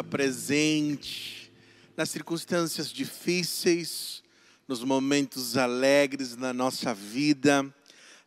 está presente nas circunstâncias difíceis, nos momentos alegres na nossa vida,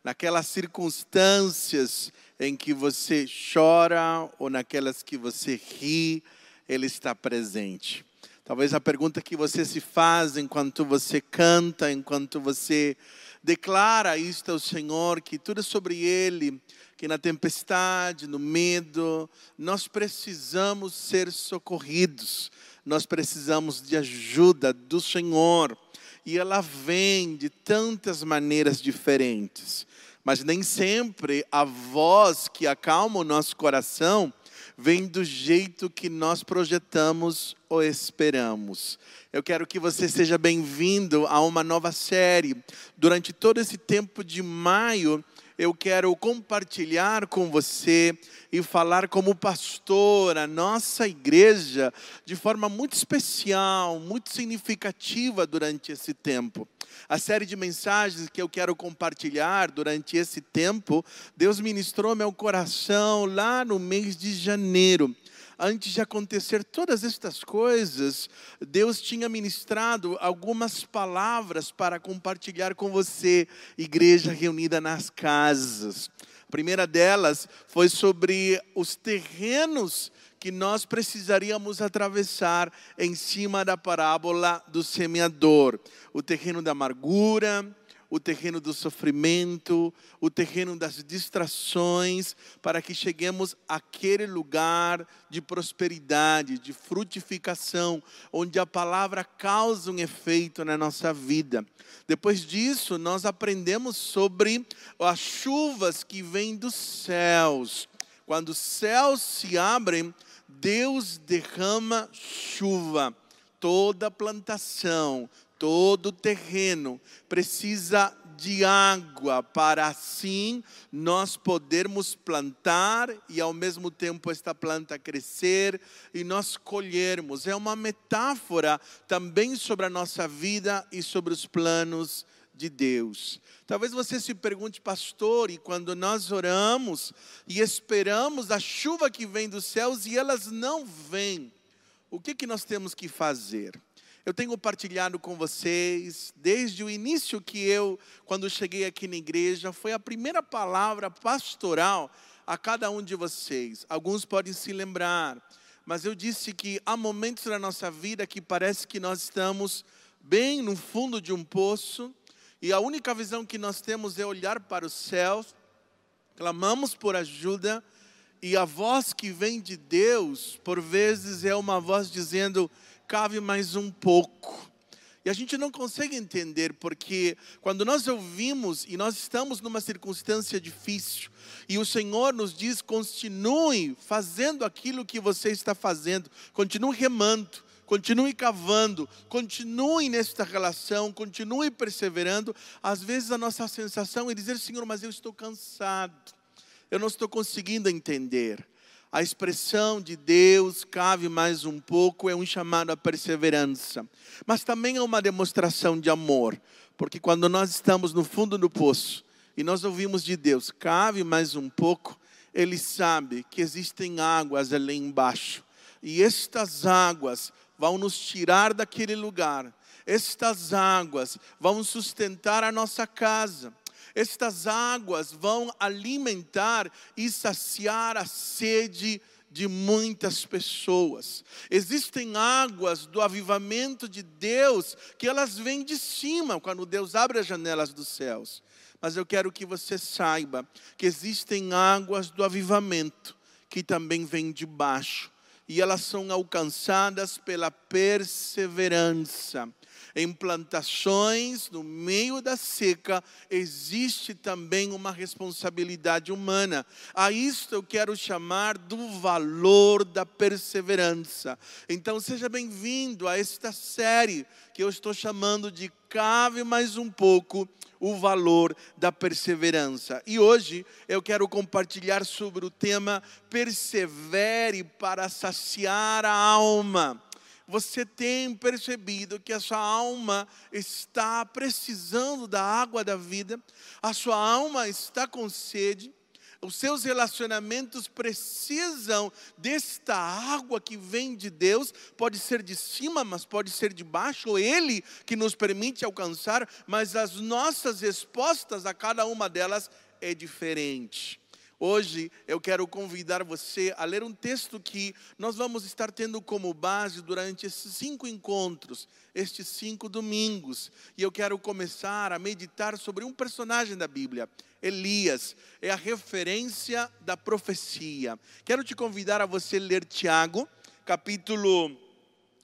naquelas circunstâncias em que você chora ou naquelas que você ri, Ele está presente. Talvez a pergunta que você se faz enquanto você canta, enquanto você declara isto ao Senhor, que tudo é sobre Ele, que na tempestade, no medo, nós precisamos ser socorridos, nós precisamos de ajuda do Senhor. E ela vem de tantas maneiras diferentes, mas nem sempre a voz que acalma o nosso coração vem do jeito que nós projetamos ou esperamos. Eu quero que você seja bem-vindo a uma nova série. Durante todo esse tempo de maio, eu quero compartilhar com você e falar como pastor a nossa igreja de forma muito especial, muito significativa durante esse tempo. A série de mensagens que eu quero compartilhar durante esse tempo, Deus ministrou meu coração lá no mês de janeiro antes de acontecer todas estas coisas, Deus tinha ministrado algumas palavras para compartilhar com você, igreja reunida nas casas. A primeira delas foi sobre os terrenos que nós precisaríamos atravessar em cima da parábola do semeador: o terreno da amargura, o terreno do sofrimento, o terreno das distrações, para que cheguemos àquele lugar de prosperidade, de frutificação, onde a palavra causa um efeito na nossa vida. Depois disso, nós aprendemos sobre as chuvas que vêm dos céus. Quando os céus se abrem, Deus derrama chuva. Toda plantação, todo terreno precisa de água para assim nós podermos plantar e ao mesmo tempo esta planta crescer e nós colhermos. É uma metáfora também sobre a nossa vida e sobre os planos de Deus. Talvez você se pergunte, pastor, e quando nós oramos e esperamos a chuva que vem dos céus e elas não vêm, o que, que nós temos que fazer? Eu tenho partilhado com vocês, desde o início que eu, quando cheguei aqui na igreja, foi a primeira palavra pastoral a cada um de vocês. Alguns podem se lembrar, mas eu disse que há momentos na nossa vida que parece que nós estamos bem no fundo de um poço e a única visão que nós temos é olhar para os céus, clamamos por ajuda e a voz que vem de Deus, por vezes, é uma voz dizendo: cave mais um pouco. E a gente não consegue entender porque quando nós ouvimos e nós estamos numa circunstância difícil e o Senhor nos diz continue fazendo aquilo que você está fazendo, continue remando, continue cavando, continue nesta relação, continue perseverando. Às vezes a nossa sensação é dizer, Senhor, mas eu estou cansado, eu não estou conseguindo entender a expressão de Deus cabe mais um pouco, é um chamado à perseverança, mas também é uma demonstração de amor, porque quando nós estamos no fundo do poço e nós ouvimos de Deus, cabe mais um pouco, Ele sabe que existem águas ali embaixo, e estas águas vão nos tirar daquele lugar, estas águas vão sustentar a nossa casa estas águas vão alimentar e saciar a sede de muitas pessoas. Existem águas do avivamento de Deus que elas vêm de cima quando Deus abre as janelas dos céus. Mas eu quero que você saiba que existem águas do avivamento que também vêm de baixo e elas são alcançadas pela perseverança em plantações, no meio da seca, existe também uma responsabilidade humana. A isto eu quero chamar do valor da perseverança. Então seja bem-vindo a esta série que eu estou chamando de Cave mais um pouco o valor da perseverança. E hoje eu quero compartilhar sobre o tema persevere para saciar a alma você tem percebido que a sua alma está precisando da água da vida, a sua alma está com sede, os seus relacionamentos precisam desta água que vem de Deus, pode ser de cima, mas pode ser de baixo, Ele que nos permite alcançar, mas as nossas respostas a cada uma delas é diferente. Hoje eu quero convidar você a ler um texto que nós vamos estar tendo como base durante esses cinco encontros, estes cinco domingos. E eu quero começar a meditar sobre um personagem da Bíblia. Elias é a referência da profecia. Quero te convidar a você ler Tiago, capítulo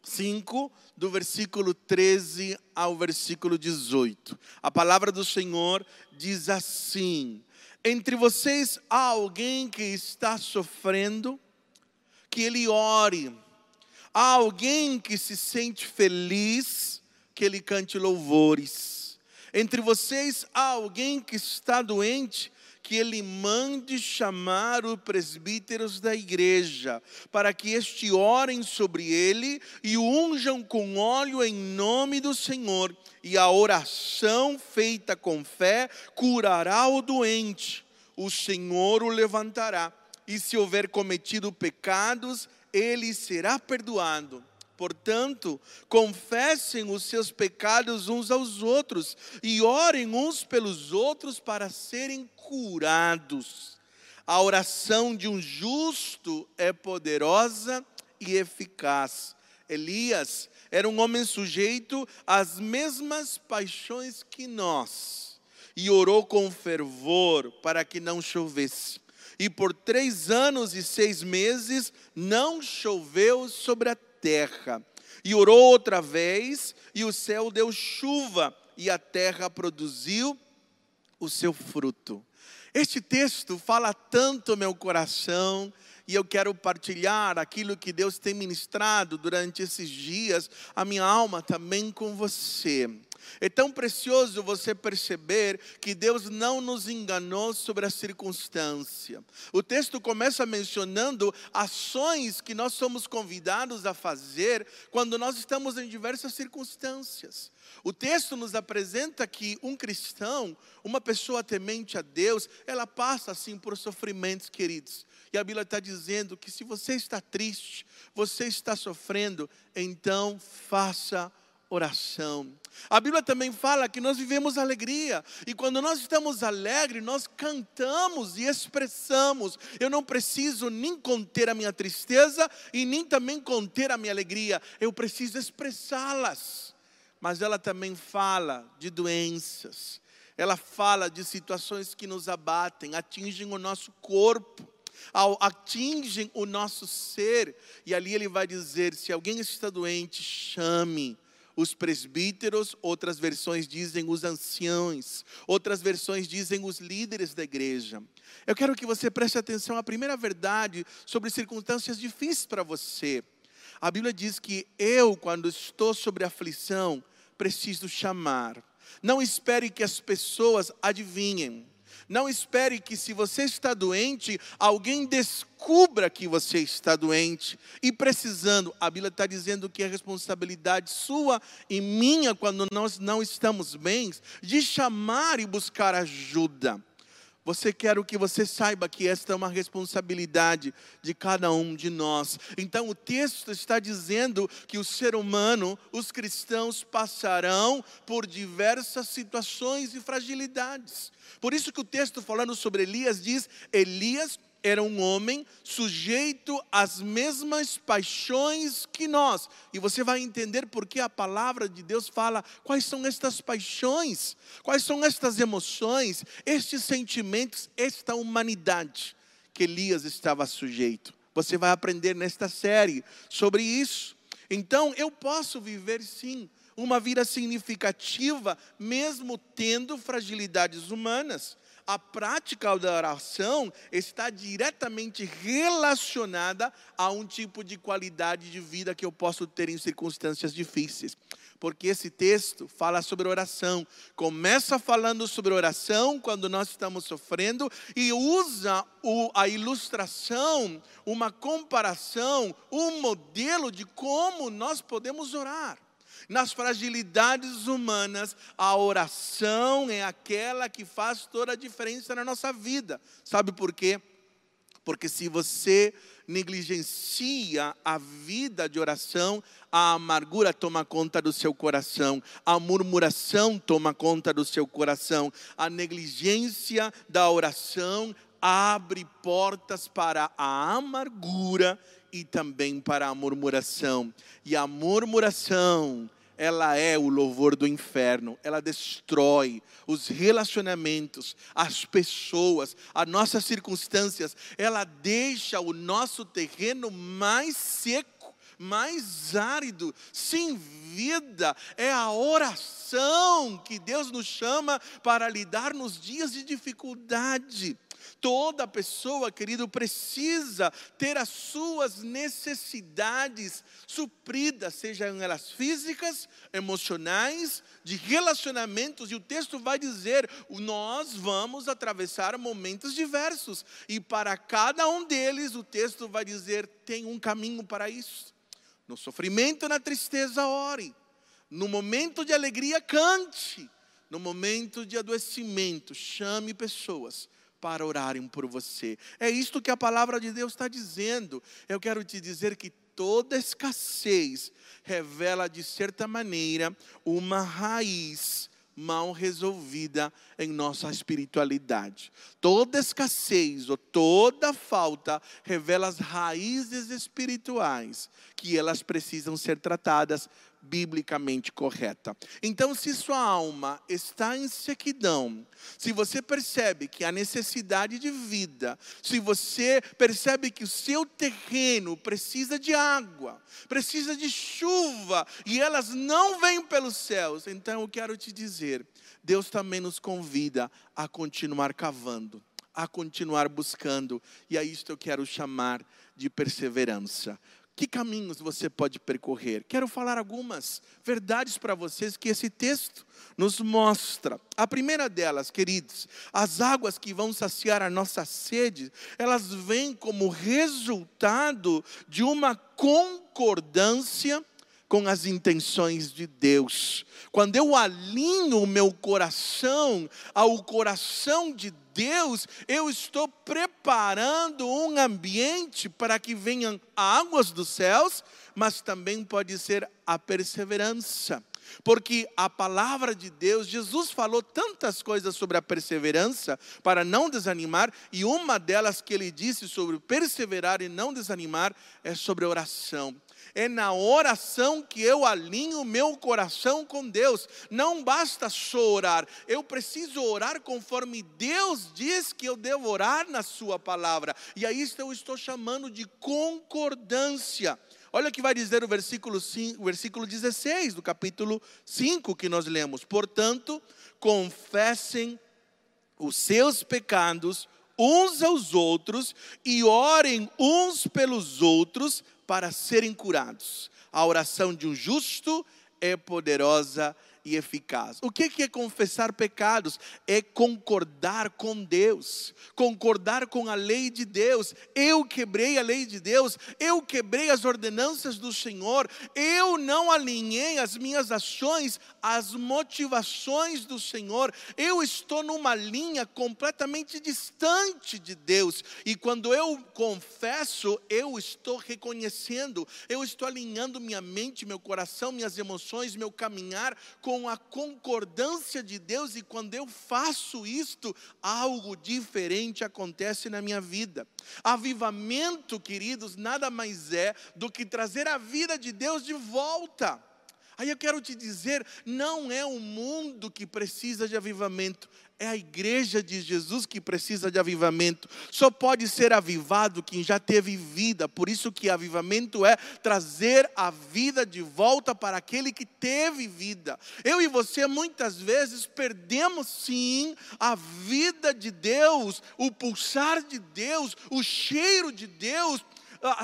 5, do versículo 13 ao versículo 18. A palavra do Senhor diz assim: entre vocês há alguém que está sofrendo, que ele ore. Há alguém que se sente feliz, que ele cante louvores. Entre vocês há alguém que está doente, que ele mande chamar os presbíteros da igreja, para que este orem sobre ele e o unjam com óleo em nome do Senhor, e a oração feita com fé curará o doente. O Senhor o levantará, e se houver cometido pecados, ele será perdoado. Portanto, confessem os seus pecados uns aos outros e orem uns pelos outros para serem curados. A oração de um justo é poderosa e eficaz. Elias era um homem sujeito às mesmas paixões que nós e orou com fervor para que não chovesse. E por três anos e seis meses não choveu sobre a terra. E orou outra vez, e o céu deu chuva, e a terra produziu o seu fruto. Este texto fala tanto meu coração, e eu quero partilhar aquilo que Deus tem ministrado durante esses dias, a minha alma também com você. É tão precioso você perceber que Deus não nos enganou sobre a circunstância. O texto começa mencionando ações que nós somos convidados a fazer quando nós estamos em diversas circunstâncias. O texto nos apresenta que um cristão, uma pessoa temente a Deus, ela passa assim por sofrimentos, queridos. E a Bíblia está dizendo que se você está triste, você está sofrendo, então faça oração. A Bíblia também fala que nós vivemos alegria, e quando nós estamos alegres, nós cantamos e expressamos. Eu não preciso nem conter a minha tristeza e nem também conter a minha alegria, eu preciso expressá-las. Mas ela também fala de doenças, ela fala de situações que nos abatem, atingem o nosso corpo atingem o nosso ser, e ali ele vai dizer: se alguém está doente, chame os presbíteros, outras versões dizem os anciãos, outras versões dizem os líderes da igreja. Eu quero que você preste atenção à primeira verdade sobre circunstâncias difíceis para você. A Bíblia diz que eu, quando estou sobre aflição, preciso chamar. Não espere que as pessoas adivinhem. Não espere que, se você está doente, alguém descubra que você está doente e precisando. A Bíblia está dizendo que é responsabilidade sua e minha, quando nós não estamos bem, de chamar e buscar ajuda. Você quer o que você saiba que esta é uma responsabilidade de cada um de nós. Então o texto está dizendo que o ser humano, os cristãos passarão por diversas situações e fragilidades. Por isso que o texto falando sobre Elias diz: Elias era um homem sujeito às mesmas paixões que nós. E você vai entender por que a palavra de Deus fala quais são estas paixões, quais são estas emoções, estes sentimentos, esta humanidade que Elias estava sujeito. Você vai aprender nesta série sobre isso. Então, eu posso viver sim uma vida significativa, mesmo tendo fragilidades humanas a prática da oração está diretamente relacionada a um tipo de qualidade de vida que eu posso ter em circunstâncias difíceis. Porque esse texto fala sobre oração. Começa falando sobre oração quando nós estamos sofrendo e usa o, a ilustração, uma comparação, um modelo de como nós podemos orar. Nas fragilidades humanas, a oração é aquela que faz toda a diferença na nossa vida. Sabe por quê? Porque se você negligencia a vida de oração, a amargura toma conta do seu coração, a murmuração toma conta do seu coração, a negligência da oração abre portas para a amargura e também para a murmuração. E a murmuração, ela é o louvor do inferno, ela destrói os relacionamentos, as pessoas, as nossas circunstâncias, ela deixa o nosso terreno mais seco, mais árido, sem vida. É a oração que Deus nos chama para lidar nos dias de dificuldade. Toda pessoa, querido, precisa ter as suas necessidades supridas, sejam elas físicas, emocionais, de relacionamentos, e o texto vai dizer: nós vamos atravessar momentos diversos, e para cada um deles, o texto vai dizer: tem um caminho para isso. No sofrimento, na tristeza, ore. No momento de alegria, cante. No momento de adoecimento, chame pessoas para orarem por você. É isto que a palavra de Deus está dizendo. Eu quero te dizer que toda escassez revela, de certa maneira, uma raiz mal resolvida em nossa espiritualidade. Toda escassez ou toda falta revela as raízes espirituais que elas precisam ser tratadas biblicamente correta. Então, se sua alma está em sequidão, se você percebe que há necessidade de vida, se você percebe que o seu terreno precisa de água, precisa de chuva e elas não vêm pelos céus, então eu quero te dizer, Deus também nos convida a continuar cavando, a continuar buscando, e a isto eu quero chamar de perseverança. Que caminhos você pode percorrer? Quero falar algumas verdades para vocês que esse texto nos mostra. A primeira delas, queridos, as águas que vão saciar a nossa sede, elas vêm como resultado de uma concordância com as intenções de Deus. Quando eu alinho o meu coração ao coração de Deus, eu estou preparando um ambiente para que venham águas dos céus, mas também pode ser a perseverança. Porque a palavra de Deus, Jesus falou tantas coisas sobre a perseverança para não desanimar, e uma delas que ele disse sobre perseverar e não desanimar é sobre oração é na oração que eu alinho meu coração com Deus. Não basta só orar, eu preciso orar conforme Deus diz que eu devo orar na Sua palavra. E aí eu estou chamando de concordância. Olha o que vai dizer o versículo, 5, o versículo 16 do capítulo 5 que nós lemos. Portanto, confessem os seus pecados uns aos outros e orem uns pelos outros para serem curados. A oração de um justo é poderosa e eficaz. O que é confessar pecados? É concordar com Deus, concordar com a lei de Deus. Eu quebrei a lei de Deus, eu quebrei as ordenanças do Senhor, eu não alinhei as minhas ações às motivações do Senhor, eu estou numa linha completamente distante de Deus, e quando eu confesso, eu estou reconhecendo, eu estou alinhando minha mente, meu coração, minhas emoções, meu caminhar com com a concordância de Deus, e quando eu faço isto, algo diferente acontece na minha vida. Avivamento, queridos, nada mais é do que trazer a vida de Deus de volta. Aí eu quero te dizer: não é o mundo que precisa de avivamento, é a igreja de Jesus que precisa de avivamento. Só pode ser avivado quem já teve vida. Por isso que avivamento é trazer a vida de volta para aquele que teve vida. Eu e você muitas vezes perdemos sim a vida de Deus, o pulsar de Deus, o cheiro de Deus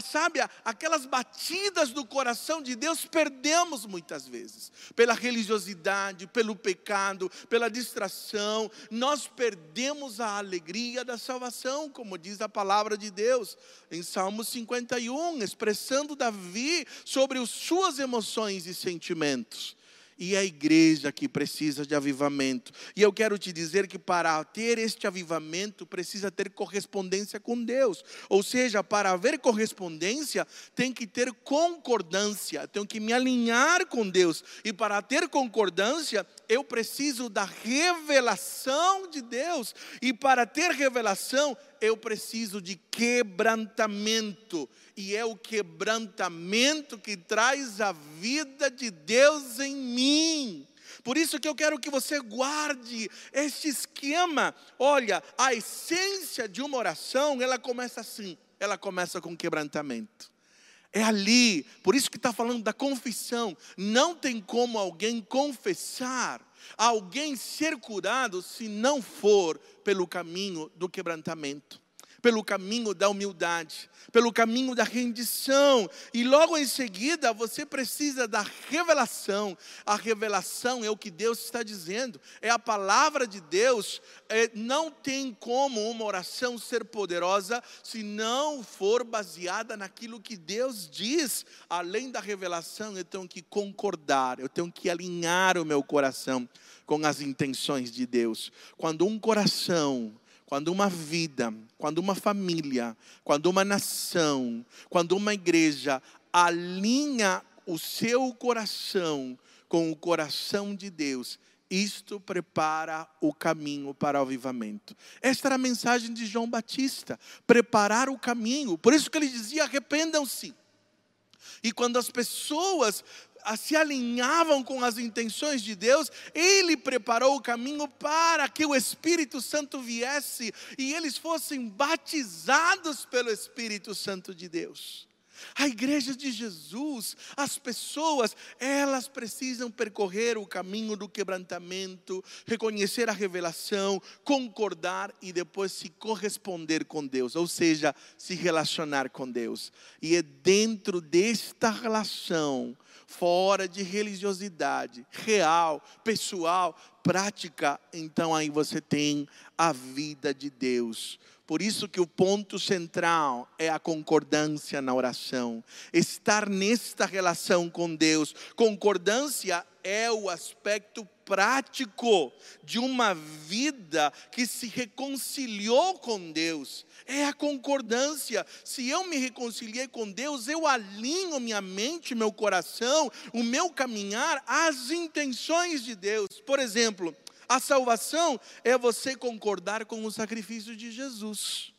sabe, aquelas batidas do coração de Deus, perdemos muitas vezes, pela religiosidade, pelo pecado, pela distração, nós perdemos a alegria da salvação, como diz a palavra de Deus em Salmo 51, expressando Davi sobre as suas emoções e sentimentos. E a igreja que precisa de avivamento. E eu quero te dizer que para ter este avivamento precisa ter correspondência com Deus. Ou seja, para haver correspondência, tem que ter concordância, tenho que me alinhar com Deus. E para ter concordância, eu preciso da revelação de Deus. E para ter revelação, eu preciso de quebrantamento, e é o quebrantamento que traz a vida de Deus em mim. Por isso que eu quero que você guarde este esquema. Olha, a essência de uma oração, ela começa assim, ela começa com quebrantamento. É ali, por isso que está falando da confissão. Não tem como alguém confessar, alguém ser curado, se não for pelo caminho do quebrantamento pelo caminho da humildade, pelo caminho da rendição. E logo em seguida você precisa da revelação. A revelação é o que Deus está dizendo, é a palavra de Deus. É, não tem como uma oração ser poderosa se não for baseada naquilo que Deus diz. Além da revelação, eu tenho que concordar, eu tenho que alinhar o meu coração com as intenções de Deus. Quando um coração quando uma vida, quando uma família, quando uma nação, quando uma igreja alinha o seu coração com o coração de Deus, isto prepara o caminho para o avivamento. Esta era a mensagem de João Batista: preparar o caminho. Por isso que ele dizia: arrependam-se. E quando as pessoas se alinhavam com as intenções de Deus, Ele preparou o caminho para que o Espírito Santo viesse e eles fossem batizados pelo Espírito Santo de Deus. A igreja de Jesus, as pessoas, elas precisam percorrer o caminho do quebrantamento, reconhecer a revelação, concordar e depois se corresponder com Deus, ou seja, se relacionar com Deus. E é dentro desta relação fora de religiosidade, real, pessoal, prática, então aí você tem a vida de Deus. Por isso que o ponto central é a concordância na oração. Estar nesta relação com Deus. Concordância é o aspecto prático de uma vida que se reconciliou com Deus. É a concordância. Se eu me reconciliei com Deus, eu alinho minha mente, meu coração, o meu caminhar às intenções de Deus. Por exemplo, a salvação é você concordar com o sacrifício de Jesus.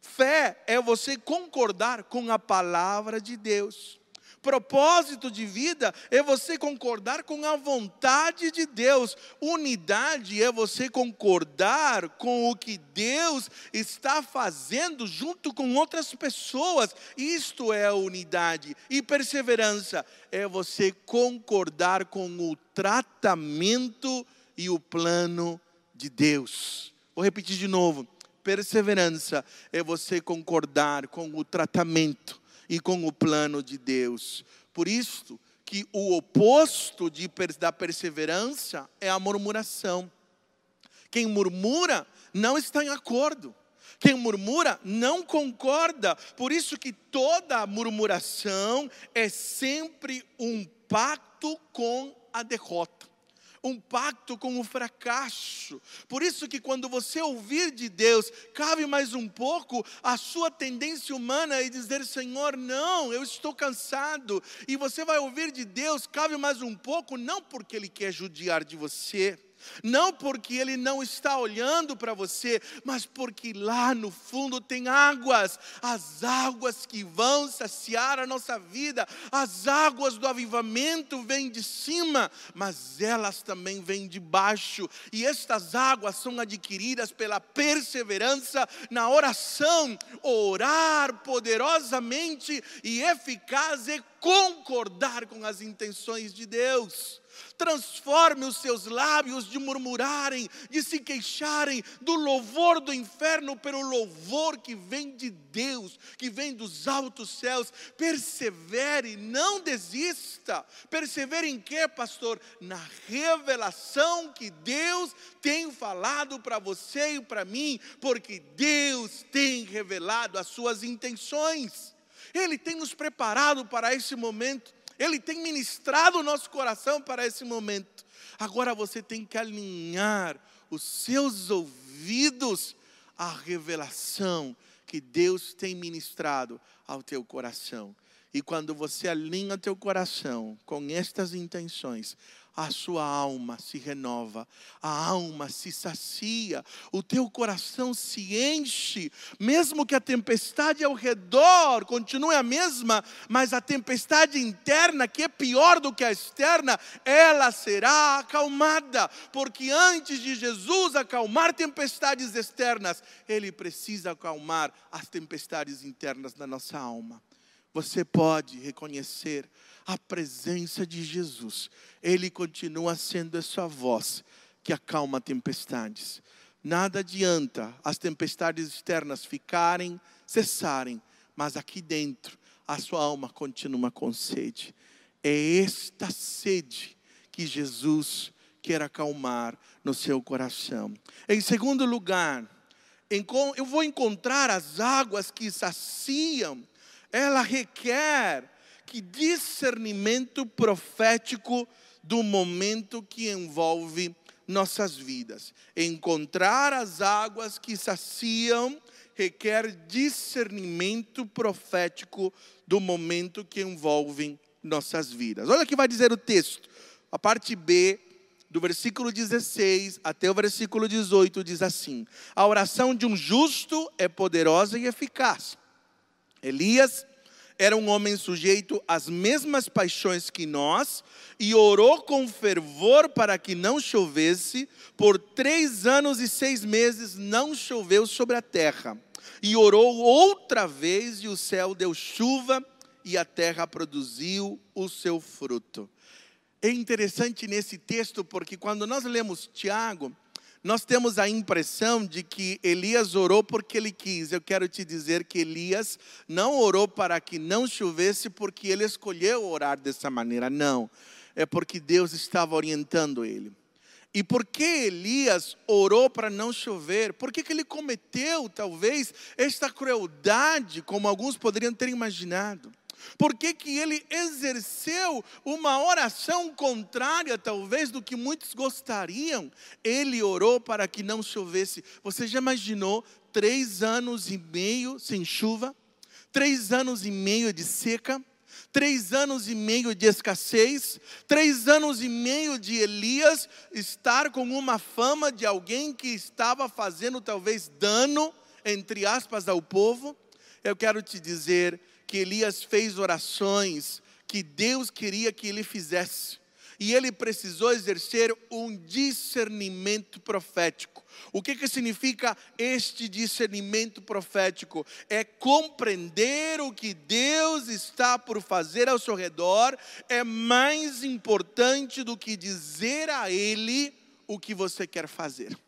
Fé é você concordar com a palavra de Deus. Propósito de vida é você concordar com a vontade de Deus. Unidade é você concordar com o que Deus está fazendo junto com outras pessoas. Isto é a unidade. E perseverança é você concordar com o tratamento e o plano de Deus. Vou repetir de novo. Perseverança é você concordar com o tratamento e com o plano de Deus. Por isso que o oposto de, da perseverança é a murmuração. Quem murmura não está em acordo. Quem murmura não concorda. Por isso que toda murmuração é sempre um pacto com a derrota um pacto com o fracasso. Por isso que quando você ouvir de Deus, cabe mais um pouco a sua tendência humana e dizer: Senhor, não, eu estou cansado. E você vai ouvir de Deus, cabe mais um pouco, não porque Ele quer judiar de você, não porque Ele não está olhando para você, mas porque lá no fundo tem águas, as águas que vão saciar a nossa vida, as águas do avivamento vêm de cima, mas elas também vêm de baixo, e estas águas são adquiridas pela perseverança na oração, orar poderosamente e eficaz e concordar com as intenções de Deus. Transforme os seus lábios de murmurarem, de se queixarem do louvor do inferno pelo louvor que vem de Deus, que vem dos altos céus. Persevere, não desista. Persevere em quê, pastor? Na revelação que Deus tem falado para você e para mim, porque Deus tem revelado as suas intenções. Ele tem nos preparado para esse momento. Ele tem ministrado o nosso coração para esse momento. Agora você tem que alinhar os seus ouvidos à revelação que Deus tem ministrado ao teu coração. E quando você alinha teu coração com estas intenções, a sua alma se renova, a alma se sacia, o teu coração se enche, mesmo que a tempestade ao redor continue a mesma, mas a tempestade interna, que é pior do que a externa, ela será acalmada, porque antes de Jesus acalmar tempestades externas, ele precisa acalmar as tempestades internas da nossa alma. Você pode reconhecer a presença de Jesus, Ele continua sendo essa voz que acalma tempestades. Nada adianta as tempestades externas ficarem, cessarem, mas aqui dentro a sua alma continua com sede. É esta sede que Jesus quer acalmar no seu coração. Em segundo lugar, eu vou encontrar as águas que saciam, ela requer que discernimento profético do momento que envolve nossas vidas. Encontrar as águas que saciam requer discernimento profético do momento que envolve nossas vidas. Olha o que vai dizer o texto. A parte B do versículo 16 até o versículo 18 diz assim: A oração de um justo é poderosa e eficaz. Elias era um homem sujeito às mesmas paixões que nós e orou com fervor para que não chovesse. Por três anos e seis meses não choveu sobre a terra. E orou outra vez e o céu deu chuva e a terra produziu o seu fruto. É interessante nesse texto porque quando nós lemos Tiago, nós temos a impressão de que Elias orou porque ele quis. Eu quero te dizer que Elias não orou para que não chovesse porque ele escolheu orar dessa maneira. Não. É porque Deus estava orientando ele. E por que Elias orou para não chover? Por que, que ele cometeu, talvez, esta crueldade, como alguns poderiam ter imaginado? Por que, que ele exerceu uma oração contrária, talvez, do que muitos gostariam? Ele orou para que não chovesse. Você já imaginou três anos e meio sem chuva? Três anos e meio de seca? três anos e meio de escassez, três anos e meio de Elias estar com uma fama de alguém que estava fazendo talvez dano, entre aspas, ao povo. Eu quero te dizer que Elias fez orações que Deus queria que ele fizesse. E ele precisou exercer um discernimento profético. O que, que significa este discernimento profético? É compreender o que Deus está por fazer ao seu redor, é mais importante do que dizer a Ele o que você quer fazer.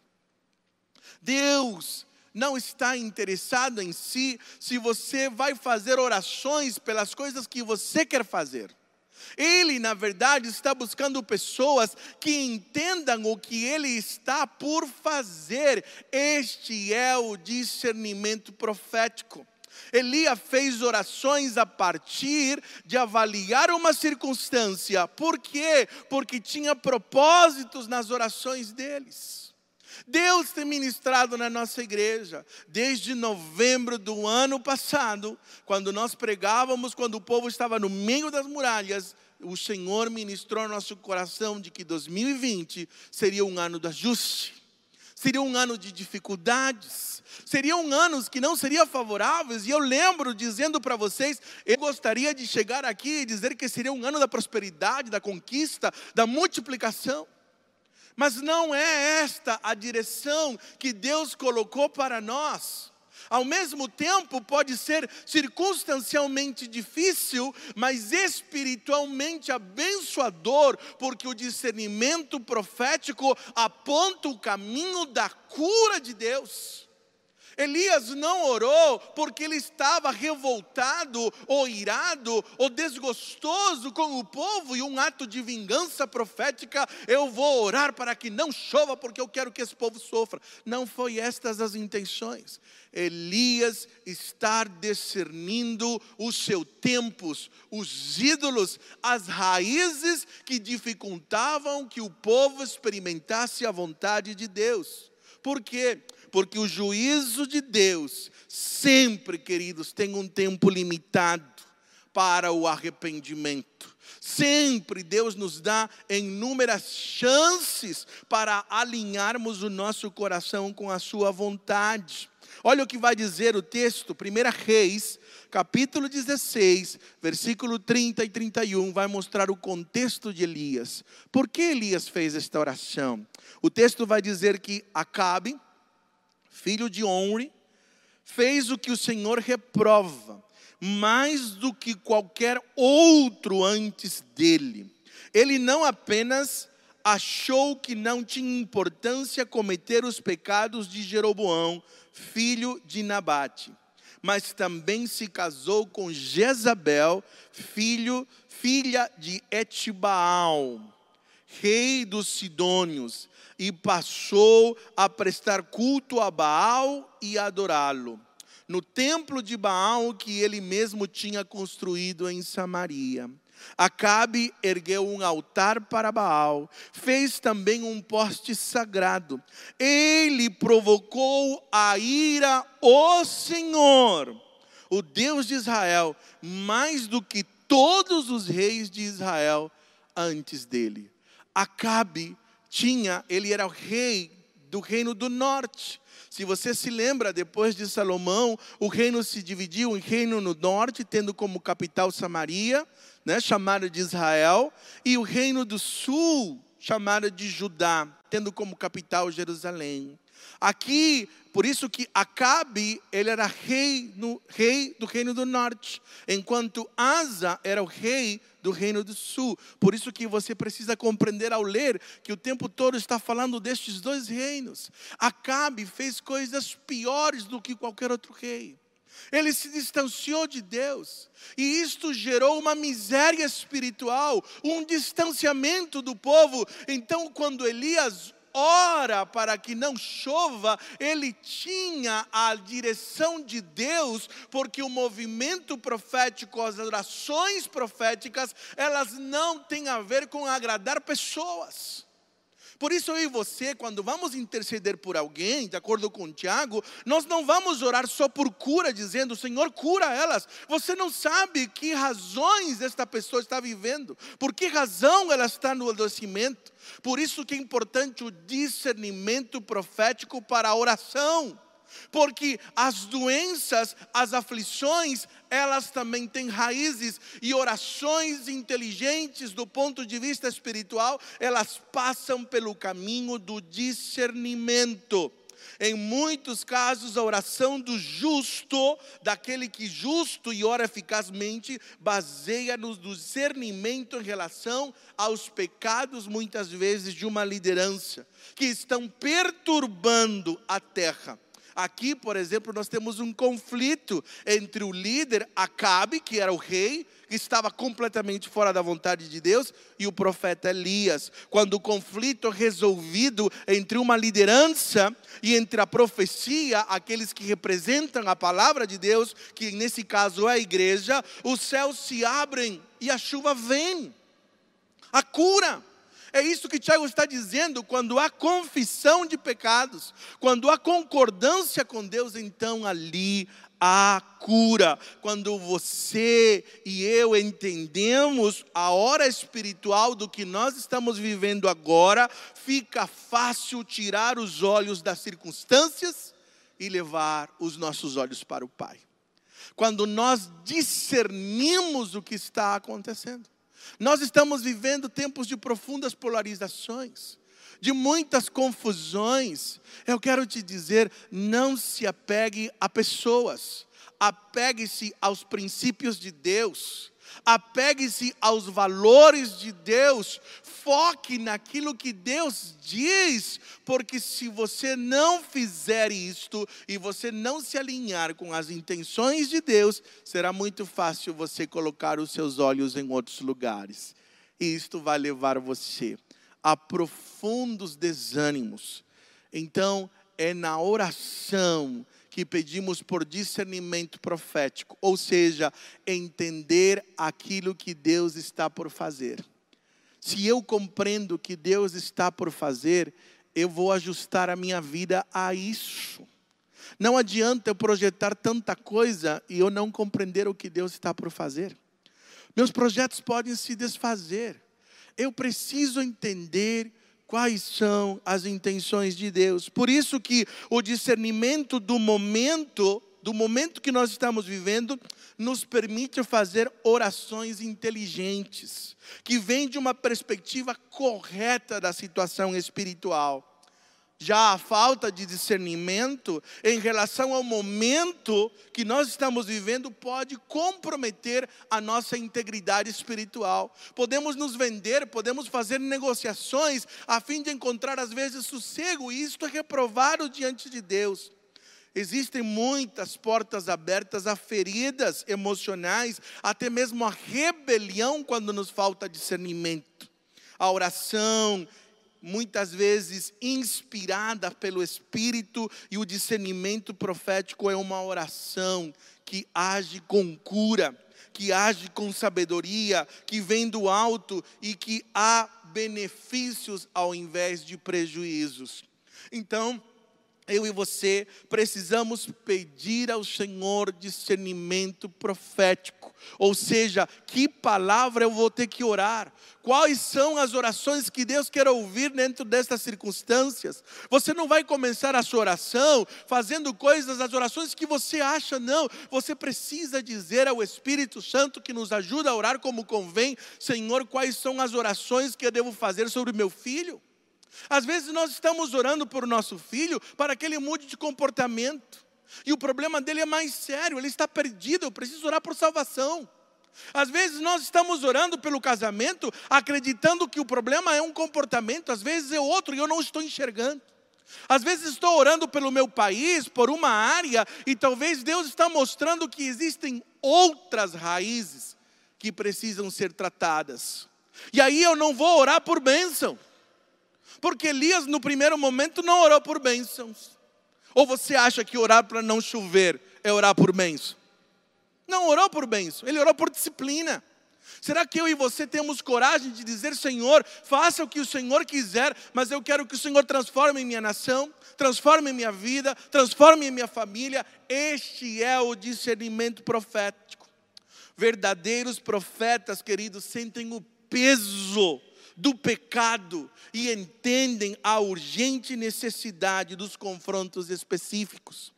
Deus não está interessado em si se você vai fazer orações pelas coisas que você quer fazer. Ele, na verdade, está buscando pessoas que entendam o que ele está por fazer. Este é o discernimento profético. Elias fez orações a partir de avaliar uma circunstância. Por quê? Porque tinha propósitos nas orações deles. Deus tem ministrado na nossa igreja desde novembro do ano passado, quando nós pregávamos, quando o povo estava no meio das muralhas. O Senhor ministrou no nosso coração de que 2020 seria um ano de ajuste, seria um ano de dificuldades, seriam anos que não seriam favoráveis, e eu lembro dizendo para vocês, eu gostaria de chegar aqui e dizer que seria um ano da prosperidade, da conquista, da multiplicação. Mas não é esta a direção que Deus colocou para nós. Ao mesmo tempo, pode ser circunstancialmente difícil, mas espiritualmente abençoador, porque o discernimento profético aponta o caminho da cura de Deus. Elias não orou porque ele estava revoltado, ou irado, ou desgostoso com o povo, e um ato de vingança profética, eu vou orar para que não chova, porque eu quero que esse povo sofra. Não foi estas as intenções. Elias está discernindo os seus tempos, os ídolos, as raízes que dificultavam que o povo experimentasse a vontade de Deus. Por quê? Porque o juízo de Deus, sempre, queridos, tem um tempo limitado para o arrependimento. Sempre Deus nos dá inúmeras chances para alinharmos o nosso coração com a Sua vontade. Olha o que vai dizer o texto, 1 Reis, capítulo 16, versículo 30 e 31, vai mostrar o contexto de Elias. Por que Elias fez esta oração? O texto vai dizer que Acabe, filho de Onre, fez o que o Senhor reprova, mais do que qualquer outro antes dele. Ele não apenas achou que não tinha importância cometer os pecados de Jeroboão, filho de Nabate, mas também se casou com Jezabel, filho, filha de Etibaal, rei dos Sidônios, e passou a prestar culto a Baal e adorá-lo. No templo de Baal que ele mesmo tinha construído em Samaria. Acabe ergueu um altar para Baal, fez também um poste sagrado. Ele provocou a ira o Senhor, o Deus de Israel, mais do que todos os reis de Israel antes dele. Acabe tinha, ele era o rei do reino do norte. Se você se lembra, depois de Salomão, o reino se dividiu em reino no norte, tendo como capital Samaria, né, chamado de Israel, e o reino do sul, chamado de Judá, tendo como capital Jerusalém. Aqui, por isso que Acabe, ele era rei, no, rei do reino do norte, enquanto Asa era o rei do reino do sul. Por isso que você precisa compreender ao ler que o tempo todo está falando destes dois reinos. Acabe fez coisas piores do que qualquer outro rei. Ele se distanciou de Deus, e isto gerou uma miséria espiritual, um distanciamento do povo. Então, quando Elias ora para que não chova, ele tinha a direção de Deus, porque o movimento profético, as orações proféticas, elas não têm a ver com agradar pessoas. Por isso eu e você, quando vamos interceder por alguém, de acordo com Tiago, nós não vamos orar só por cura, dizendo, Senhor, cura elas. Você não sabe que razões esta pessoa está vivendo, por que razão ela está no adoecimento. Por isso que é importante o discernimento profético para a oração porque as doenças, as aflições, elas também têm raízes e orações inteligentes do ponto de vista espiritual, elas passam pelo caminho do discernimento. Em muitos casos, a oração do justo, daquele que justo e ora eficazmente, baseia no discernimento em relação aos pecados, muitas vezes, de uma liderança, que estão perturbando a terra. Aqui, por exemplo, nós temos um conflito entre o líder Acabe, que era o rei, que estava completamente fora da vontade de Deus, e o profeta Elias. Quando o conflito é resolvido entre uma liderança e entre a profecia, aqueles que representam a palavra de Deus, que nesse caso é a igreja, os céus se abrem e a chuva vem. A cura. É isso que Tiago está dizendo, quando há confissão de pecados, quando há concordância com Deus, então ali há cura. Quando você e eu entendemos a hora espiritual do que nós estamos vivendo agora, fica fácil tirar os olhos das circunstâncias e levar os nossos olhos para o Pai. Quando nós discernimos o que está acontecendo. Nós estamos vivendo tempos de profundas polarizações. de muitas confusões, eu quero te dizer: não se apegue a pessoas, apegue-se aos princípios de Deus, apegue-se aos valores de Deus, foque naquilo que Deus diz, porque se você não fizer isto e você não se alinhar com as intenções de Deus, será muito fácil você colocar os seus olhos em outros lugares. E isto vai levar você a profundos desânimos. Então, é na oração que pedimos por discernimento profético, ou seja, entender aquilo que Deus está por fazer. Se eu compreendo que Deus está por fazer, eu vou ajustar a minha vida a isso. Não adianta eu projetar tanta coisa e eu não compreender o que Deus está por fazer. Meus projetos podem se desfazer eu preciso entender quais são as intenções de Deus. Por isso que o discernimento do momento, do momento que nós estamos vivendo, nos permite fazer orações inteligentes, que vêm de uma perspectiva correta da situação espiritual. Já a falta de discernimento em relação ao momento que nós estamos vivendo pode comprometer a nossa integridade espiritual. Podemos nos vender, podemos fazer negociações a fim de encontrar às vezes sossego, e isto é reprovado diante de Deus. Existem muitas portas abertas a feridas emocionais, até mesmo a rebelião quando nos falta discernimento. A oração muitas vezes inspirada pelo Espírito, e o discernimento profético é uma oração que age com cura, que age com sabedoria, que vem do alto e que há benefícios ao invés de prejuízos. Então, eu e você precisamos pedir ao Senhor discernimento profético, ou seja, que palavra eu vou ter que orar, quais são as orações que Deus quer ouvir dentro destas circunstâncias. Você não vai começar a sua oração fazendo coisas, as orações que você acha, não, você precisa dizer ao Espírito Santo que nos ajuda a orar como convém: Senhor, quais são as orações que eu devo fazer sobre meu filho? Às vezes nós estamos orando por nosso filho para que ele mude de comportamento. E o problema dele é mais sério, ele está perdido, eu preciso orar por salvação. Às vezes nós estamos orando pelo casamento, acreditando que o problema é um comportamento, às vezes é outro e eu não estou enxergando. Às vezes estou orando pelo meu país, por uma área, e talvez Deus está mostrando que existem outras raízes que precisam ser tratadas. E aí eu não vou orar por bênção. Porque Elias, no primeiro momento, não orou por bênçãos. Ou você acha que orar para não chover é orar por bênção? Não orou por bênção, ele orou por disciplina. Será que eu e você temos coragem de dizer, Senhor, faça o que o Senhor quiser, mas eu quero que o Senhor transforme minha nação, transforme minha vida, transforme minha família? Este é o discernimento profético. Verdadeiros profetas, queridos, sentem o peso do pecado e entendem a urgente necessidade dos confrontos específicos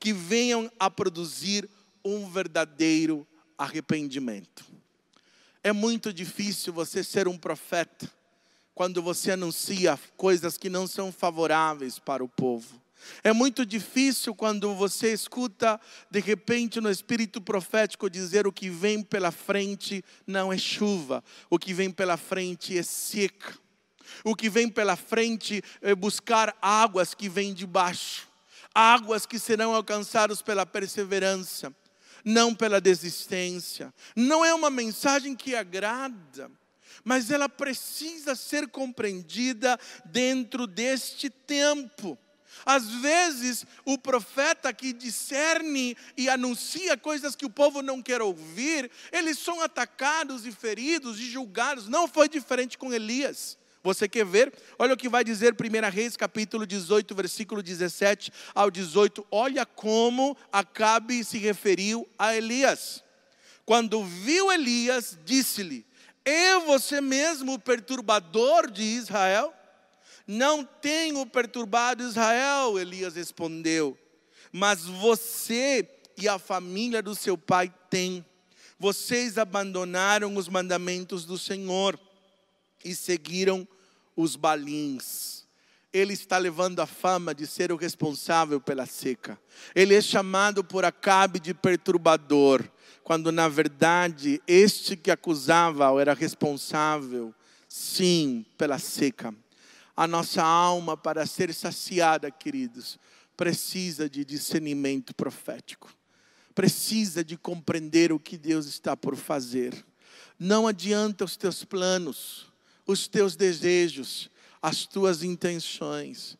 que venham a produzir um verdadeiro arrependimento. É muito difícil você ser um profeta quando você anuncia coisas que não são favoráveis para o povo. É muito difícil quando você escuta, de repente, no espírito profético dizer o que vem pela frente não é chuva, o que vem pela frente é seca. O que vem pela frente é buscar águas que vêm de baixo, águas que serão alcançadas pela perseverança, não pela desistência. Não é uma mensagem que agrada, mas ela precisa ser compreendida dentro deste tempo. Às vezes, o profeta que discerne e anuncia coisas que o povo não quer ouvir, eles são atacados e feridos e julgados. Não foi diferente com Elias. Você quer ver? Olha o que vai dizer 1 Reis, capítulo 18, versículo 17 ao 18. Olha como Acabe se referiu a Elias. Quando viu Elias, disse-lhe: É você mesmo o perturbador de Israel? Não tenho perturbado Israel, Elias respondeu, mas você e a família do seu pai têm. Vocês abandonaram os mandamentos do Senhor e seguiram os balins. Ele está levando a fama de ser o responsável pela seca. Ele é chamado por Acabe de perturbador, quando na verdade este que acusava era responsável, sim, pela seca. A nossa alma, para ser saciada, queridos, precisa de discernimento profético, precisa de compreender o que Deus está por fazer. Não adianta os teus planos, os teus desejos, as tuas intenções.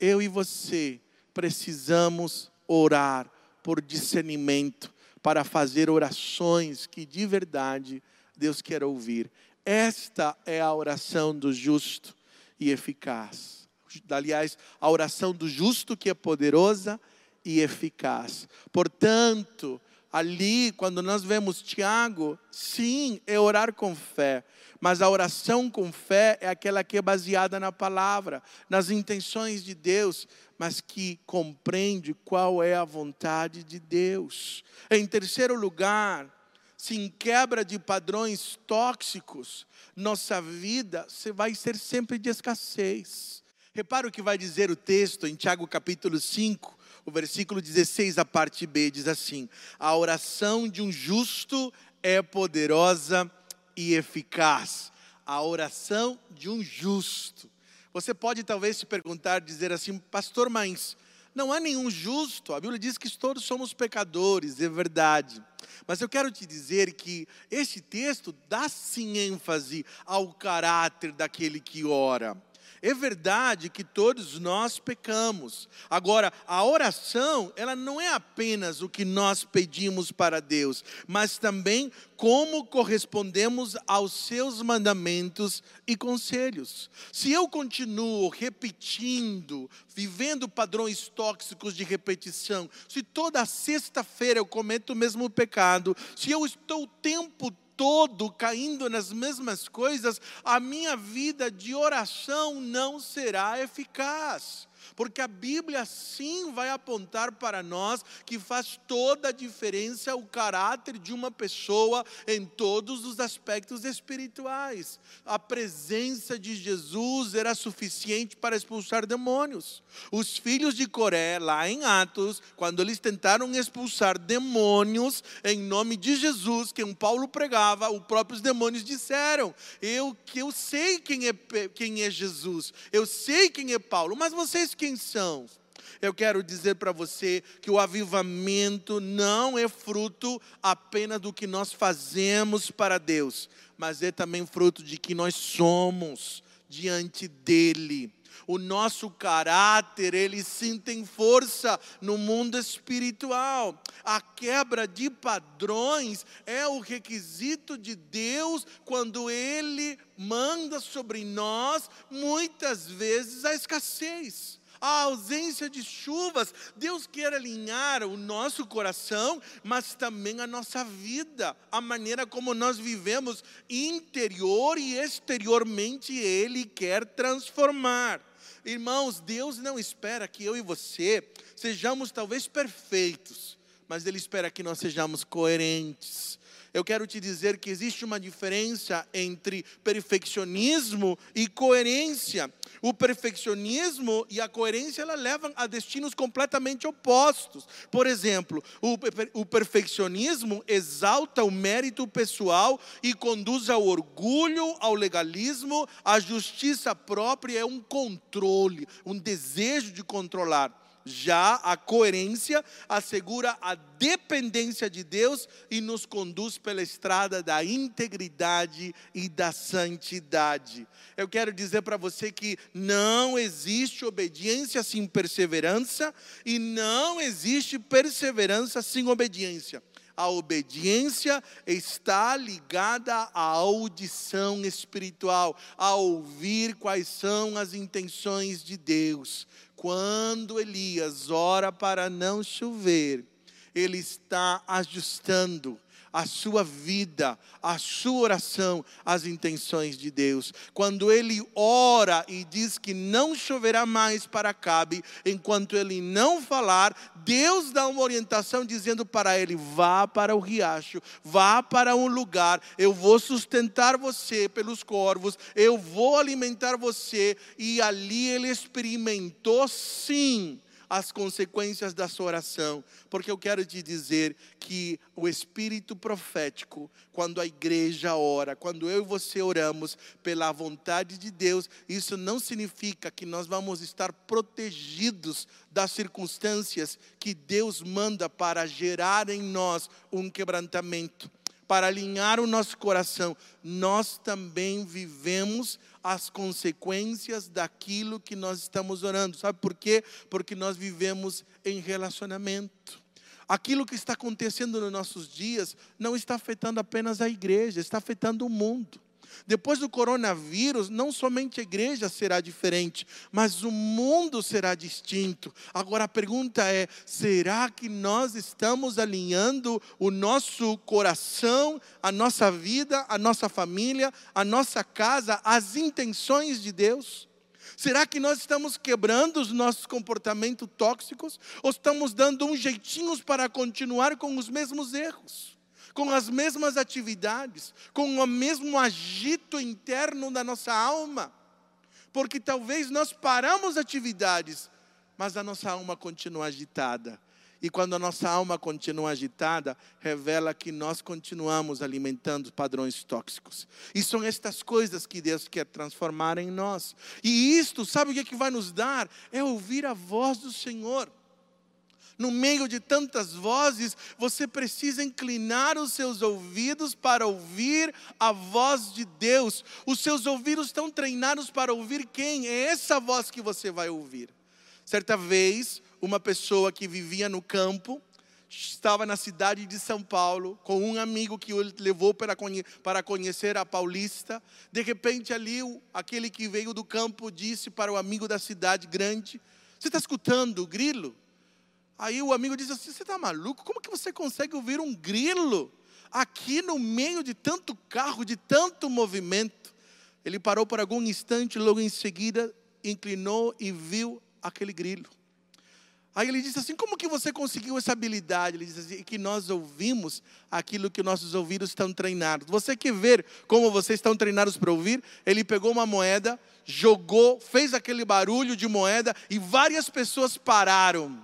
Eu e você precisamos orar por discernimento, para fazer orações que de verdade Deus quer ouvir. Esta é a oração do justo e eficaz. Aliás, a oração do justo que é poderosa e eficaz. Portanto, ali, quando nós vemos Tiago, sim, é orar com fé, mas a oração com fé é aquela que é baseada na palavra, nas intenções de Deus, mas que compreende qual é a vontade de Deus. Em terceiro lugar, se em quebra de padrões tóxicos, nossa vida vai ser sempre de escassez. Repara o que vai dizer o texto em Tiago capítulo 5, o versículo 16, a parte B, diz assim: A oração de um justo é poderosa e eficaz. A oração de um justo. Você pode talvez se perguntar, dizer assim, pastor, mas não há nenhum justo. A Bíblia diz que todos somos pecadores, é verdade. Mas eu quero te dizer que este texto dá sim ênfase ao caráter daquele que ora. É verdade que todos nós pecamos. Agora, a oração, ela não é apenas o que nós pedimos para Deus, mas também como correspondemos aos seus mandamentos e conselhos. Se eu continuo repetindo, vivendo padrões tóxicos de repetição, se toda sexta-feira eu cometo o mesmo pecado, se eu estou o tempo todo caindo nas mesmas coisas, a minha vida de oração não será eficaz porque a Bíblia sim vai apontar para nós que faz toda a diferença o caráter de uma pessoa em todos os aspectos espirituais. A presença de Jesus era suficiente para expulsar demônios. Os filhos de Coré, lá em Atos, quando eles tentaram expulsar demônios em nome de Jesus, que um Paulo pregava, os próprios demônios disseram: Eu que eu sei quem é quem é Jesus, eu sei quem é Paulo, mas vocês quem são? Eu quero dizer para você que o avivamento não é fruto apenas do que nós fazemos para Deus, mas é também fruto de que nós somos diante dEle. O nosso caráter, ele sim tem força no mundo espiritual. A quebra de padrões é o requisito de Deus quando ele manda sobre nós, muitas vezes, a escassez a ausência de chuvas. Deus quer alinhar o nosso coração, mas também a nossa vida, a maneira como nós vivemos interior e exteriormente, Ele quer transformar. Irmãos, Deus não espera que eu e você sejamos talvez perfeitos, mas Ele espera que nós sejamos coerentes eu quero te dizer que existe uma diferença entre perfeccionismo e coerência. O perfeccionismo e a coerência ela levam a destinos completamente opostos. Por exemplo, o, o perfeccionismo exalta o mérito pessoal e conduz ao orgulho, ao legalismo, à justiça própria, é um controle, um desejo de controlar. Já a coerência assegura a dependência de Deus e nos conduz pela estrada da integridade e da santidade. Eu quero dizer para você que não existe obediência sem perseverança e não existe perseverança sem obediência. A obediência está ligada à audição espiritual, a ouvir quais são as intenções de Deus. Quando Elias ora para não chover, ele está ajustando a sua vida, a sua oração, as intenções de Deus. Quando ele ora e diz que não choverá mais para Cabe, enquanto ele não falar, Deus dá uma orientação dizendo para ele: vá para o riacho, vá para um lugar, eu vou sustentar você pelos corvos, eu vou alimentar você. E ali ele experimentou sim as consequências da sua oração, porque eu quero te dizer que o espírito profético, quando a igreja ora, quando eu e você oramos pela vontade de Deus, isso não significa que nós vamos estar protegidos das circunstâncias que Deus manda para gerar em nós um quebrantamento. Para alinhar o nosso coração, nós também vivemos as consequências daquilo que nós estamos orando. Sabe por quê? Porque nós vivemos em relacionamento. Aquilo que está acontecendo nos nossos dias não está afetando apenas a igreja, está afetando o mundo. Depois do coronavírus, não somente a igreja será diferente, mas o mundo será distinto. Agora a pergunta é: será que nós estamos alinhando o nosso coração, a nossa vida, a nossa família, a nossa casa, às intenções de Deus? Será que nós estamos quebrando os nossos comportamentos tóxicos ou estamos dando um jeitinhos para continuar com os mesmos erros? Com as mesmas atividades, com o mesmo agito interno da nossa alma. Porque talvez nós paramos atividades, mas a nossa alma continua agitada. E quando a nossa alma continua agitada, revela que nós continuamos alimentando padrões tóxicos. E são estas coisas que Deus quer transformar em nós. E isto, sabe o que, é que vai nos dar? É ouvir a voz do Senhor. No meio de tantas vozes, você precisa inclinar os seus ouvidos para ouvir a voz de Deus. Os seus ouvidos estão treinados para ouvir quem? É essa voz que você vai ouvir. Certa vez, uma pessoa que vivia no campo, estava na cidade de São Paulo, com um amigo que o levou para, conhecer a Paulista. De repente, ali, aquele que veio do campo disse para o amigo da cidade grande: Você está escutando o grilo? Aí o amigo diz assim: Você está maluco? Como que você consegue ouvir um grilo aqui no meio de tanto carro, de tanto movimento? Ele parou por algum instante, logo em seguida inclinou e viu aquele grilo. Aí ele disse assim: Como que você conseguiu essa habilidade? Ele disse assim: Que nós ouvimos aquilo que nossos ouvidos estão treinados. Você quer ver como vocês estão treinados para ouvir? Ele pegou uma moeda, jogou, fez aquele barulho de moeda e várias pessoas pararam.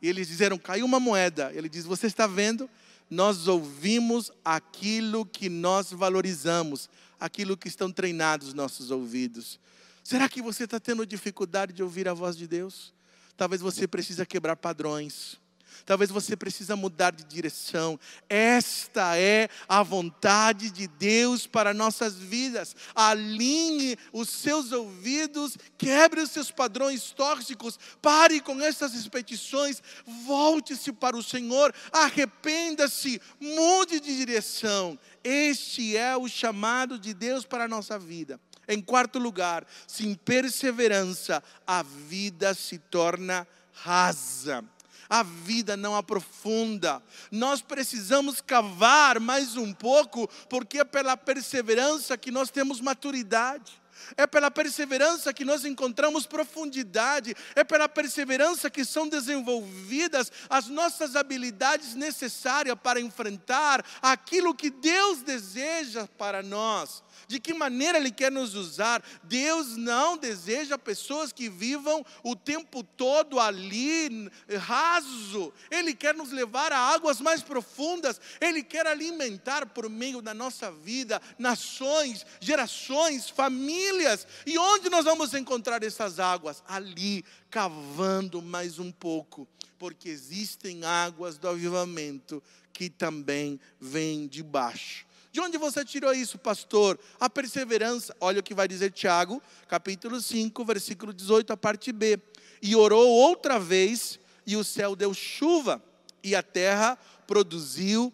E eles disseram: caiu uma moeda. Ele diz: Você está vendo? Nós ouvimos aquilo que nós valorizamos, aquilo que estão treinados nossos ouvidos. Será que você está tendo dificuldade de ouvir a voz de Deus? Talvez você precisa quebrar padrões. Talvez você precisa mudar de direção. Esta é a vontade de Deus para nossas vidas. Alinhe os seus ouvidos, quebre os seus padrões tóxicos, pare com essas repetições, volte-se para o Senhor, arrependa-se, mude de direção. Este é o chamado de Deus para a nossa vida. Em quarto lugar, sem perseverança, a vida se torna rasa a vida não aprofunda. Nós precisamos cavar mais um pouco, porque é pela perseverança que nós temos maturidade. É pela perseverança que nós encontramos profundidade, é pela perseverança que são desenvolvidas as nossas habilidades necessárias para enfrentar aquilo que Deus deseja para nós de que maneira Ele quer nos usar. Deus não deseja pessoas que vivam o tempo todo ali, raso. Ele quer nos levar a águas mais profundas. Ele quer alimentar por meio da nossa vida nações, gerações, famílias. E onde nós vamos encontrar essas águas? Ali, cavando mais um pouco. Porque existem águas do avivamento que também vêm de baixo. De onde você tirou isso, pastor? A perseverança. Olha o que vai dizer Tiago, capítulo 5, versículo 18, a parte B. E orou outra vez, e o céu deu chuva, e a terra produziu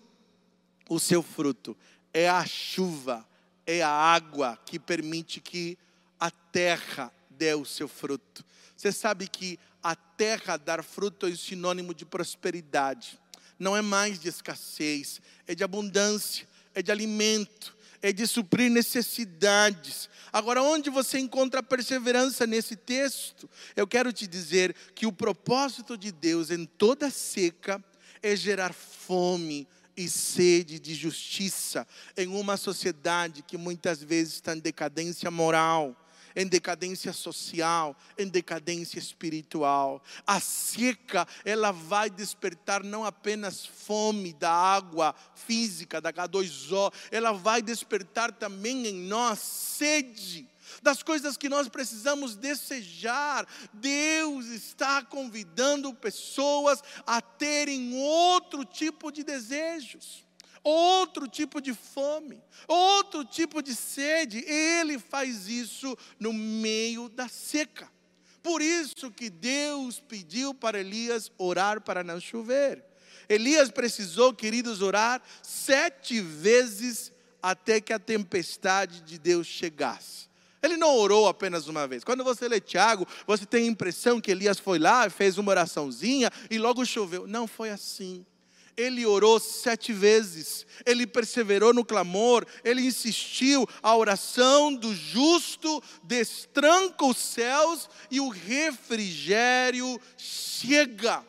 o seu fruto. É a chuva, é a água que permite que a terra dê o seu fruto. Você sabe que a terra dar fruto é sinônimo de prosperidade. não é mais de escassez, é de abundância, é de alimento, é de suprir necessidades. Agora, onde você encontra perseverança nesse texto? Eu quero te dizer que o propósito de Deus em toda seca é gerar fome e sede de justiça em uma sociedade que muitas vezes está em decadência moral em decadência social, em decadência espiritual. A seca, ela vai despertar não apenas fome da água física, da H2O, ela vai despertar também em nós sede das coisas que nós precisamos desejar. Deus está convidando pessoas a terem outro tipo de desejos outro tipo de fome, outro tipo de sede. Ele faz isso no meio da seca. Por isso que Deus pediu para Elias orar para não chover. Elias precisou, queridos, orar sete vezes até que a tempestade de Deus chegasse. Ele não orou apenas uma vez. Quando você lê Tiago, você tem a impressão que Elias foi lá, fez uma oraçãozinha e logo choveu. Não foi assim. Ele orou sete vezes, ele perseverou no clamor, ele insistiu. A oração do justo destranca os céus e o refrigério chega.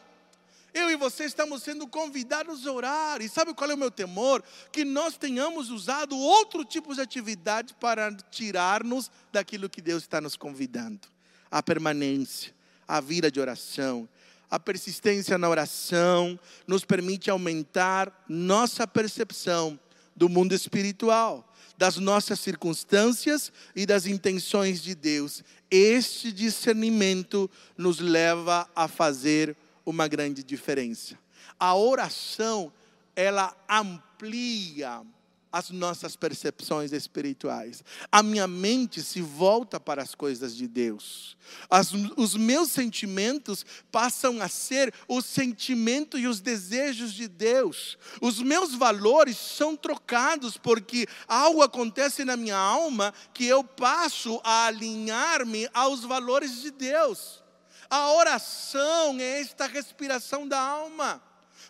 Eu e você estamos sendo convidados a orar, e sabe qual é o meu temor? Que nós tenhamos usado outro tipo de atividade para tirar-nos daquilo que Deus está nos convidando a permanência, a vida de oração a persistência na oração nos permite aumentar nossa percepção do mundo espiritual, das nossas circunstâncias e das intenções de Deus. Este discernimento nos leva a fazer uma grande diferença. A oração, ela amplia as nossas percepções espirituais. A minha mente se volta para as coisas de Deus. As, os meus sentimentos passam a ser o sentimento e os desejos de Deus. Os meus valores são trocados porque algo acontece na minha alma que eu passo a alinhar-me aos valores de Deus. A oração é esta respiração da alma.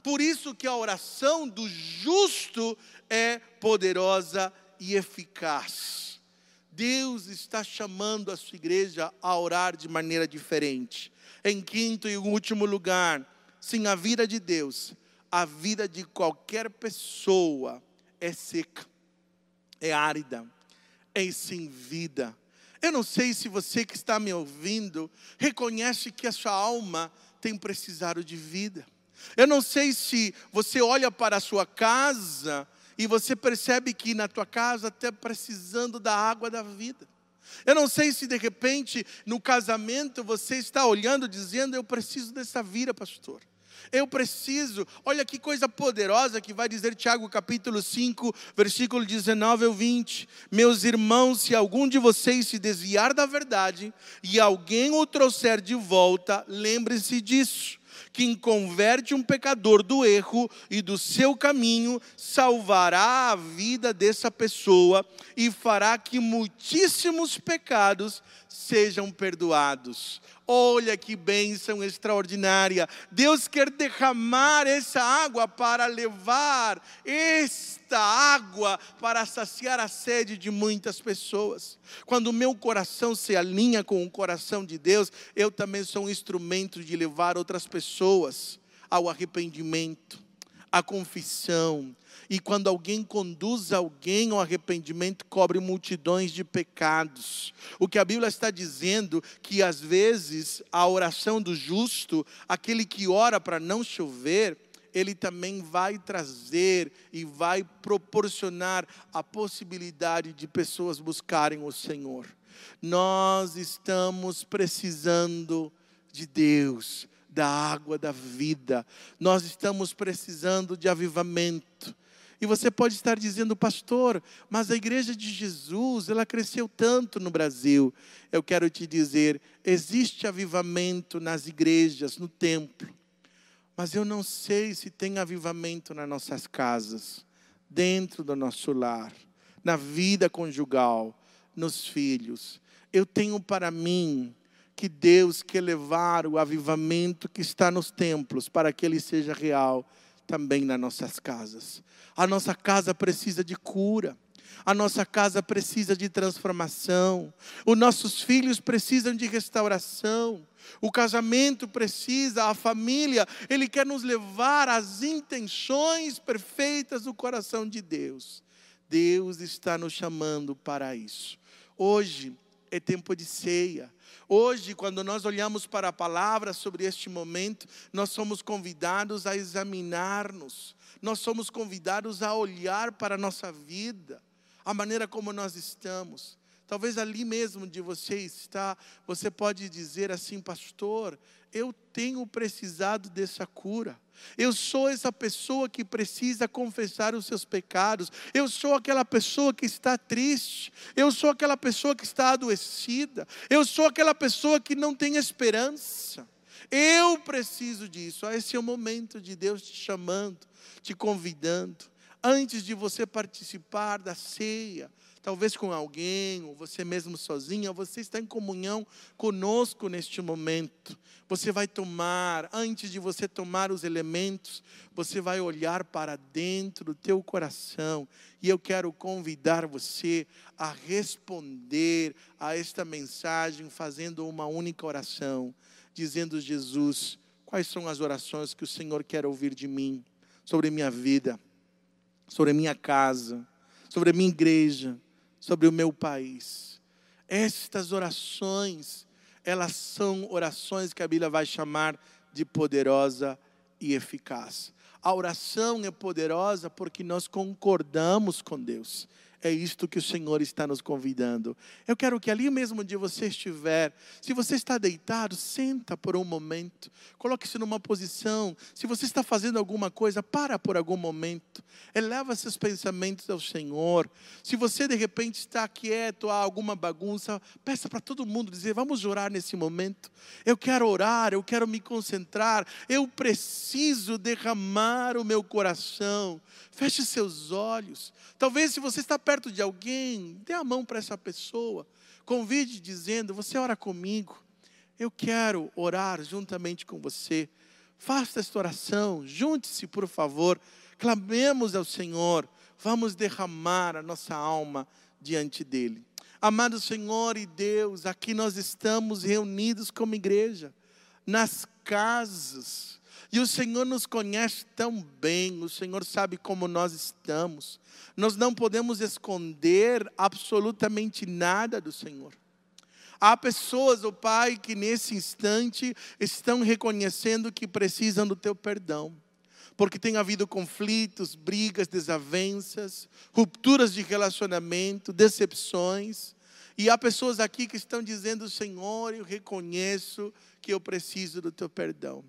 Por isso que a oração do justo é poderosa e eficaz. Deus está chamando a sua igreja a orar de maneira diferente. Em quinto e último lugar, sim, a vida de Deus, a vida de qualquer pessoa é seca, é árida, é sem vida. Eu não sei se você que está me ouvindo reconhece que a sua alma tem precisado de vida. Eu não sei se você olha para a sua casa e você percebe que na tua casa está precisando da água da vida. Eu não sei se de repente no casamento você está olhando dizendo eu preciso dessa vida, pastor. Eu preciso, olha que coisa poderosa que vai dizer Tiago capítulo 5, versículo 19 ao 20. Meus irmãos, se algum de vocês se desviar da verdade e alguém o trouxer de volta, lembre-se disso quem converte um pecador do erro e do seu caminho, salvará a vida dessa pessoa e fará que muitíssimos pecados sejam perdoados. Olha que bênção extraordinária. Deus quer derramar essa água para levar esta água para saciar a sede de muitas pessoas. Quando o meu coração se alinha com o coração de Deus, eu também sou um instrumento de levar outras pessoas ao arrependimento, à confissão, e quando alguém conduz alguém ao arrependimento, cobre multidões de pecados. O que a Bíblia está dizendo que às vezes a oração do justo, aquele que ora para não chover, ele também vai trazer e vai proporcionar a possibilidade de pessoas buscarem o Senhor. Nós estamos precisando de Deus, da água da vida. Nós estamos precisando de avivamento. E você pode estar dizendo, pastor, mas a igreja de Jesus, ela cresceu tanto no Brasil. Eu quero te dizer, existe avivamento nas igrejas, no templo. Mas eu não sei se tem avivamento nas nossas casas, dentro do nosso lar, na vida conjugal, nos filhos. Eu tenho para mim que Deus quer levar o avivamento que está nos templos para que ele seja real também nas nossas casas. A nossa casa precisa de cura. A nossa casa precisa de transformação. Os nossos filhos precisam de restauração. O casamento precisa, a família, ele quer nos levar às intenções perfeitas do coração de Deus. Deus está nos chamando para isso. Hoje é tempo de ceia. Hoje, quando nós olhamos para a palavra sobre este momento, nós somos convidados a examinar-nos, nós somos convidados a olhar para a nossa vida, a maneira como nós estamos. Talvez ali mesmo de você está, você pode dizer assim, pastor, eu tenho precisado dessa cura. Eu sou essa pessoa que precisa confessar os seus pecados. Eu sou aquela pessoa que está triste. Eu sou aquela pessoa que está adoecida. Eu sou aquela pessoa que não tem esperança. Eu preciso disso. Esse é o momento de Deus te chamando, te convidando. Antes de você participar da ceia, talvez com alguém, ou você mesmo sozinha, você está em comunhão conosco neste momento. Você vai tomar, antes de você tomar os elementos, você vai olhar para dentro do teu coração. E eu quero convidar você a responder a esta mensagem fazendo uma única oração, dizendo: Jesus, quais são as orações que o Senhor quer ouvir de mim, sobre minha vida, sobre minha casa, sobre minha igreja, sobre o meu país. Estas orações, elas são orações que a Bíblia vai chamar de poderosa e eficaz. A oração é poderosa porque nós concordamos com Deus. É isto que o Senhor está nos convidando. Eu quero que ali mesmo onde você estiver, se você está deitado, senta por um momento, coloque-se numa posição. Se você está fazendo alguma coisa, para por algum momento. Eleva seus pensamentos ao Senhor. Se você de repente está quieto, há alguma bagunça, peça para todo mundo dizer: "Vamos orar nesse momento. Eu quero orar, eu quero me concentrar, eu preciso derramar o meu coração. Feche seus olhos. Talvez se você está perto perto de alguém, dê a mão para essa pessoa. Convide dizendo: Você ora comigo. Eu quero orar juntamente com você. Faça esta oração. Junte-se, por favor. Clamemos ao Senhor. Vamos derramar a nossa alma diante dEle. Amado Senhor e Deus, aqui nós estamos reunidos como igreja, nas casas, e o Senhor nos conhece tão bem, o Senhor sabe como nós estamos. Nós não podemos esconder absolutamente nada do Senhor. Há pessoas, ó oh Pai, que nesse instante estão reconhecendo que precisam do teu perdão. Porque tem havido conflitos, brigas, desavenças, rupturas de relacionamento, decepções. E há pessoas aqui que estão dizendo: Senhor, eu reconheço que eu preciso do teu perdão.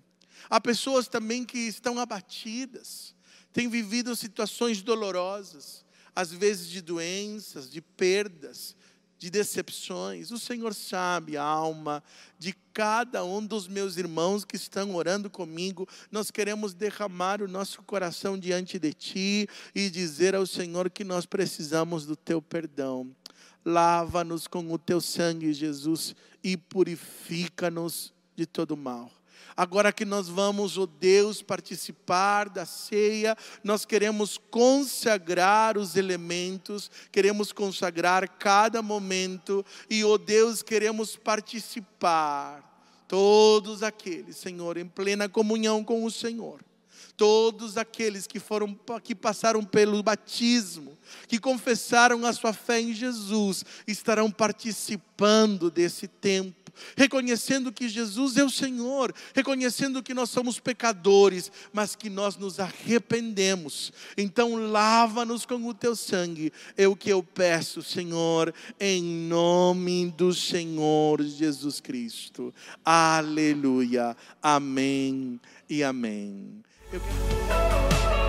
Há pessoas também que estão abatidas, têm vivido situações dolorosas, às vezes de doenças, de perdas, de decepções. O Senhor sabe a alma de cada um dos meus irmãos que estão orando comigo. Nós queremos derramar o nosso coração diante de Ti e dizer ao Senhor que nós precisamos do Teu perdão. Lava-nos com o Teu sangue, Jesus, e purifica-nos de todo mal. Agora que nós vamos, oh Deus, participar da ceia, nós queremos consagrar os elementos, queremos consagrar cada momento e, oh Deus, queremos participar. Todos aqueles, Senhor, em plena comunhão com o Senhor todos aqueles que foram que passaram pelo batismo, que confessaram a sua fé em Jesus, estarão participando desse tempo reconhecendo que Jesus é o Senhor, reconhecendo que nós somos pecadores, mas que nós nos arrependemos. Então, lava-nos com o teu sangue, é o que eu peço, Senhor, em nome do Senhor Jesus Cristo. Aleluia. Amém e amém. Eu...